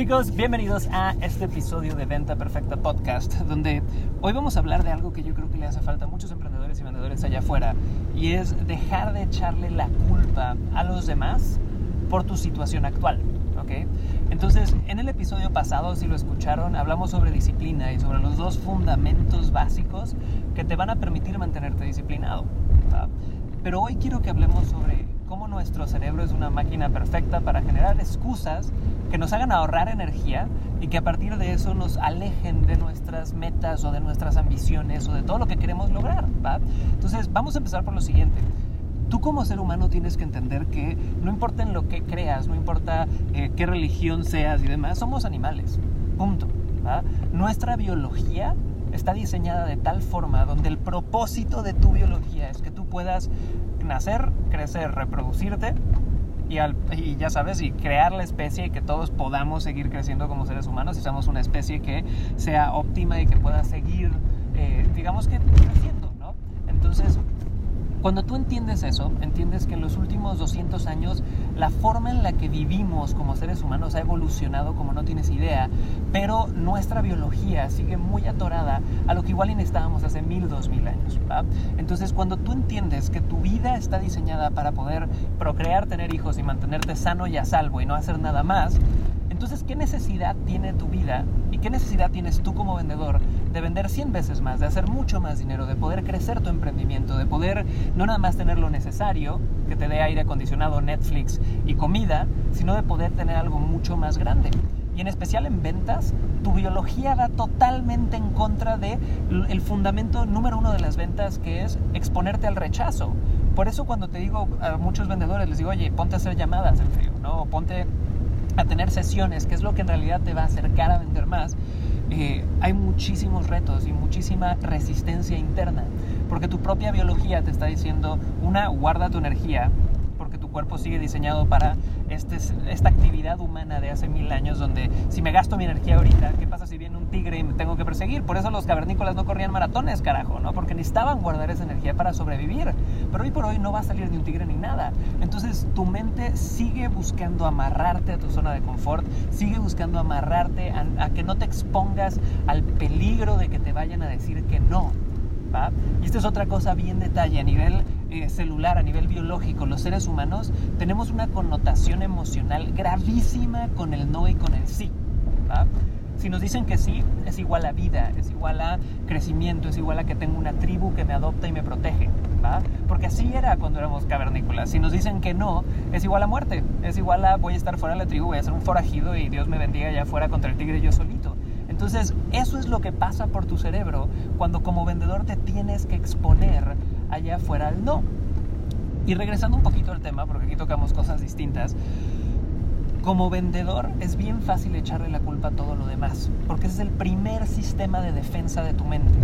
Chicos, bienvenidos a este episodio de Venta Perfecta Podcast, donde hoy vamos a hablar de algo que yo creo que le hace falta a muchos emprendedores y vendedores allá afuera, y es dejar de echarle la culpa a los demás por tu situación actual. ¿ok? Entonces, en el episodio pasado, si lo escucharon, hablamos sobre disciplina y sobre los dos fundamentos básicos que te van a permitir mantenerte disciplinado. Pero hoy quiero que hablemos sobre cómo nuestro cerebro es una máquina perfecta para generar excusas que nos hagan ahorrar energía y que a partir de eso nos alejen de nuestras metas o de nuestras ambiciones o de todo lo que queremos lograr. ¿va? Entonces, vamos a empezar por lo siguiente. Tú como ser humano tienes que entender que no importa en lo que creas, no importa eh, qué religión seas y demás, somos animales. Punto. ¿va? Nuestra biología está diseñada de tal forma donde el propósito de tu biología es que tú puedas nacer, crecer, reproducirte y, ya sabes, y crear la especie y que todos podamos seguir creciendo como seres humanos y seamos una especie que sea óptima y que pueda seguir, eh, digamos que, creciendo, ¿no? Entonces, cuando tú entiendes eso, entiendes que en los últimos 200 años la forma en la que vivimos como seres humanos ha evolucionado como no tienes idea, pero nuestra biología sigue muy atorada a lo que igual estábamos hace mil, dos mil años. Entonces, cuando tú entiendes que tu vida está diseñada para poder procrear, tener hijos y mantenerte sano y a salvo y no hacer nada más, entonces, ¿qué necesidad tiene tu vida y qué necesidad tienes tú como vendedor de vender 100 veces más, de hacer mucho más dinero, de poder crecer tu emprendimiento, de poder no nada más tener lo necesario, que te dé aire acondicionado, Netflix y comida, sino de poder tener algo mucho más grande? Y en especial en ventas, tu biología va totalmente en contra de el fundamento número uno de las ventas, que es exponerte al rechazo. Por eso cuando te digo a muchos vendedores, les digo, oye, ponte a hacer llamadas en frío, ¿no? ponte a tener sesiones, que es lo que en realidad te va a acercar a vender más, eh, hay muchísimos retos y muchísima resistencia interna, porque tu propia biología te está diciendo, una, guarda tu energía, cuerpo sigue diseñado para este, esta actividad humana de hace mil años, donde si me gasto mi energía ahorita, ¿qué pasa si viene un tigre y me tengo que perseguir? Por eso los cavernícolas no corrían maratones, carajo, ¿no? Porque necesitaban guardar esa energía para sobrevivir. Pero hoy por hoy no va a salir ni un tigre ni nada. Entonces tu mente sigue buscando amarrarte a tu zona de confort, sigue buscando amarrarte a, que no te expongas al peligro de que te vayan a decir que no. ¿va? Y esta es otra cosa bien detalle a nivel eh, celular, a nivel biológico, los seres humanos tenemos una connotación emocional gravísima con el no y con el sí. Si nos dicen que sí, es igual a vida, es igual a crecimiento, es igual a que tengo una tribu que me adopta y me protege. Porque así era cuando éramos cavernícolas. Si nos dicen que no, es igual a muerte, es igual a voy a estar fuera de la tribu, voy a ser un forajido y Dios me bendiga allá afuera contra el tigre yo solito. Entonces, eso es lo que pasa por tu cerebro cuando como vendedor te tienes que exponer allá afuera al no. Y regresando un poquito al tema, porque aquí tocamos cosas distintas, como vendedor es bien fácil echarle la culpa a todo lo demás, porque ese es el primer sistema de defensa de tu mente.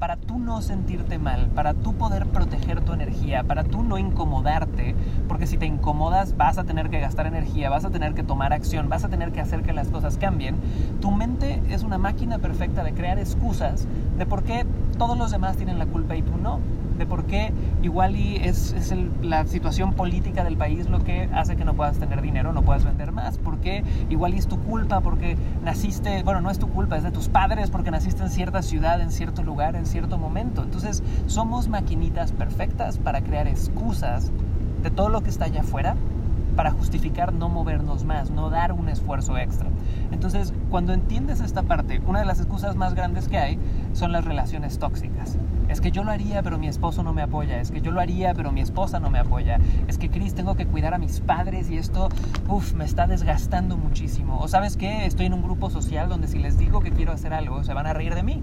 Para tú no sentirte mal, para tú poder proteger tu energía, para tú no incomodarte, porque si te incomodas vas a tener que gastar energía, vas a tener que tomar acción, vas a tener que hacer que las cosas cambien, tu mente es una máquina perfecta de crear excusas de por qué todos los demás tienen la culpa y tú no de por qué igual y es, es la situación política del país lo que hace que no puedas tener dinero, no puedas vender más, porque igual es tu culpa, porque naciste, bueno, no es tu culpa, es de tus padres, porque naciste en cierta ciudad, en cierto lugar, en cierto momento. Entonces, somos maquinitas perfectas para crear excusas de todo lo que está allá afuera para justificar no movernos más, no dar un esfuerzo extra. Entonces, cuando entiendes esta parte, una de las excusas más grandes que hay son las relaciones tóxicas. Es que yo lo haría, pero mi esposo no me apoya. Es que yo lo haría, pero mi esposa no me apoya. Es que, Chris, tengo que cuidar a mis padres y esto, uff, me está desgastando muchísimo. O sabes qué, estoy en un grupo social donde si les digo que quiero hacer algo, se van a reír de mí.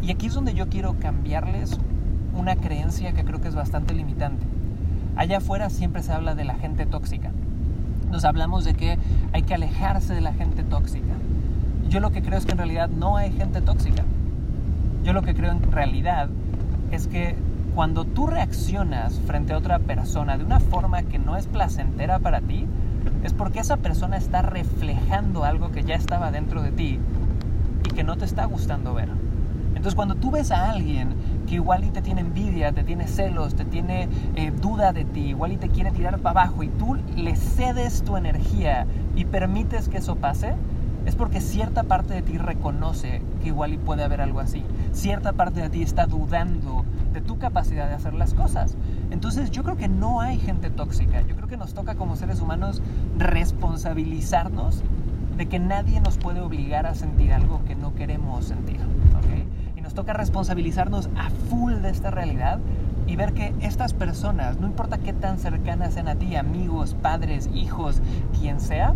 Y aquí es donde yo quiero cambiarles una creencia que creo que es bastante limitante. Allá afuera siempre se habla de la gente tóxica. Nos hablamos de que hay que alejarse de la gente tóxica. Yo lo que creo es que en realidad no hay gente tóxica. Yo lo que creo en realidad es que cuando tú reaccionas frente a otra persona de una forma que no es placentera para ti, es porque esa persona está reflejando algo que ya estaba dentro de ti y que no te está gustando ver. Entonces cuando tú ves a alguien que igual y te tiene envidia, te tiene celos, te tiene eh, duda de ti, igual y te quiere tirar para abajo y tú le cedes tu energía y permites que eso pase, es porque cierta parte de ti reconoce que igual y puede haber algo así. Cierta parte de ti está dudando de tu capacidad de hacer las cosas. Entonces yo creo que no hay gente tóxica. Yo creo que nos toca como seres humanos responsabilizarnos de que nadie nos puede obligar a sentir algo que no queremos sentir. Y nos toca responsabilizarnos a full de esta realidad y ver que estas personas, no importa qué tan cercanas sean a ti, amigos, padres, hijos, quien sea,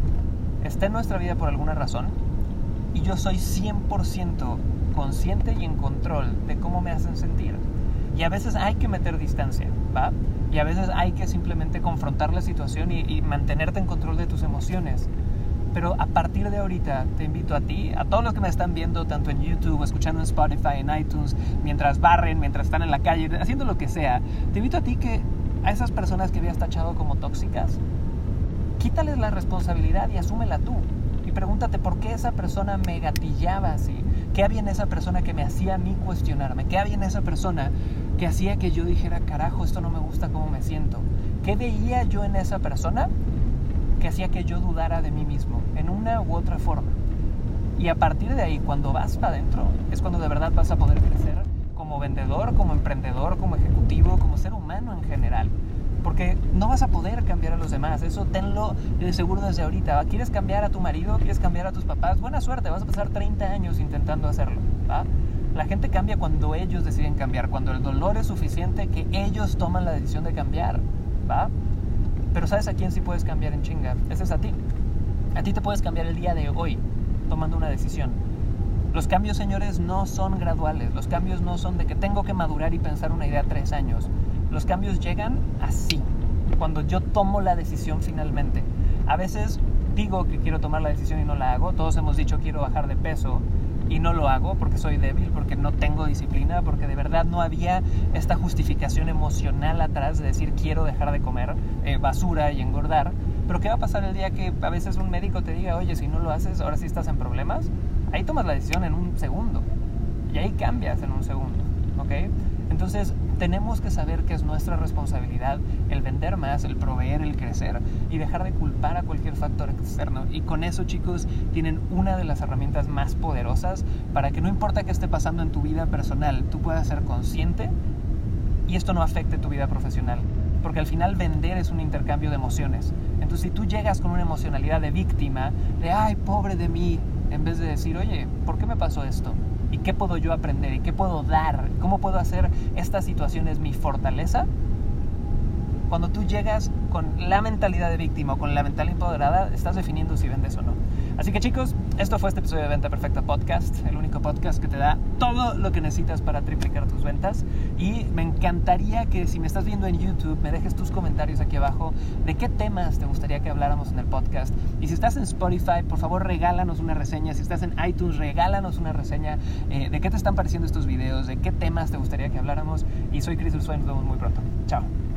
está en nuestra vida por alguna razón y yo soy 100% consciente y en control de cómo me hacen sentir. Y a veces hay que meter distancia, ¿va? Y a veces hay que simplemente confrontar la situación y, mantenerte en control de tus emociones. Pero a partir de ahorita te invito a ti, a todos los que me están viendo, tanto en YouTube, escuchando en Spotify, en iTunes, mientras barren, mientras están en la calle, haciendo lo que sea, te invito a ti que a esas personas que habías tachado como tóxicas, quítales la responsabilidad y asúmela tú. Y pregúntate por qué esa persona me gatillaba así. ¿Qué había en esa persona que me hacía a mí cuestionarme? ¿Qué había en esa persona que hacía que yo dijera, carajo, esto no me gusta cómo me siento? ¿Qué veía yo en esa persona que hacía que yo dudara de mí mismo, en una u otra forma? Y a partir de ahí, cuando vas para adentro, es cuando de verdad vas a poder crecer como vendedor, como emprendedor, como ejecutivo, como ser humano en general. Porque no vas a poder cambiar a los demás, eso tenlo de seguro desde ahorita. ¿Quieres cambiar a tu marido? ¿Quieres cambiar a tus papás? Buena suerte, vas a pasar 30 años intentando hacerlo. ¿va? La gente cambia cuando ellos deciden cambiar, cuando el dolor es suficiente que ellos toman la decisión de cambiar. ¿va? Pero ¿sabes a quién sí puedes cambiar en chinga? Ese es a ti. A ti te puedes cambiar el día de hoy tomando una decisión. Los cambios, señores, no son graduales. Los cambios no son de que tengo que madurar y pensar una idea tres años. Los cambios llegan así, cuando yo tomo la decisión finalmente. A veces digo que quiero tomar la decisión y no la hago. Todos hemos dicho quiero bajar de peso y no lo hago porque soy débil, porque no tengo disciplina, porque de verdad no había esta justificación emocional atrás de decir quiero dejar de comer eh, basura y engordar. Pero ¿qué va a pasar el día que a veces un médico te diga, oye, si no lo haces, ahora sí estás en problemas? Ahí tomas la decisión en un segundo. Y ahí cambias en un segundo. ¿Ok? Entonces, tenemos que saber que es nuestra responsabilidad el vender más, el proveer, el crecer y dejar de culpar a cualquier factor externo. Y con eso, chicos, tienen una de las herramientas más poderosas para que no importa qué esté pasando en tu vida personal, tú puedas ser consciente y esto no afecte tu vida profesional. Porque al final vender es un intercambio de emociones. Entonces, si tú llegas con una emocionalidad de víctima, de ay, pobre de mí, en vez de decir, oye, ¿por qué me pasó esto? ¿Y qué puedo yo aprender? ¿Y qué puedo dar? ¿Cómo puedo hacer esta situación es mi fortaleza? Cuando tú llegas con la mentalidad de víctima o con la mentalidad empoderada, estás definiendo si vendes o no. Así que chicos, esto fue este episodio de Venta Perfecta Podcast, el único podcast que te da todo lo que necesitas para triplicar tus ventas. Y me encantaría que si me estás viendo en YouTube, me dejes tus comentarios aquí abajo de qué temas te gustaría que habláramos en el podcast. Y si estás en Spotify, por favor regálanos una reseña. Si estás en iTunes, regálanos una reseña eh, de qué te están pareciendo estos videos, de qué temas te gustaría que habláramos. Y soy Chris Ursula nos vemos muy pronto. Chao.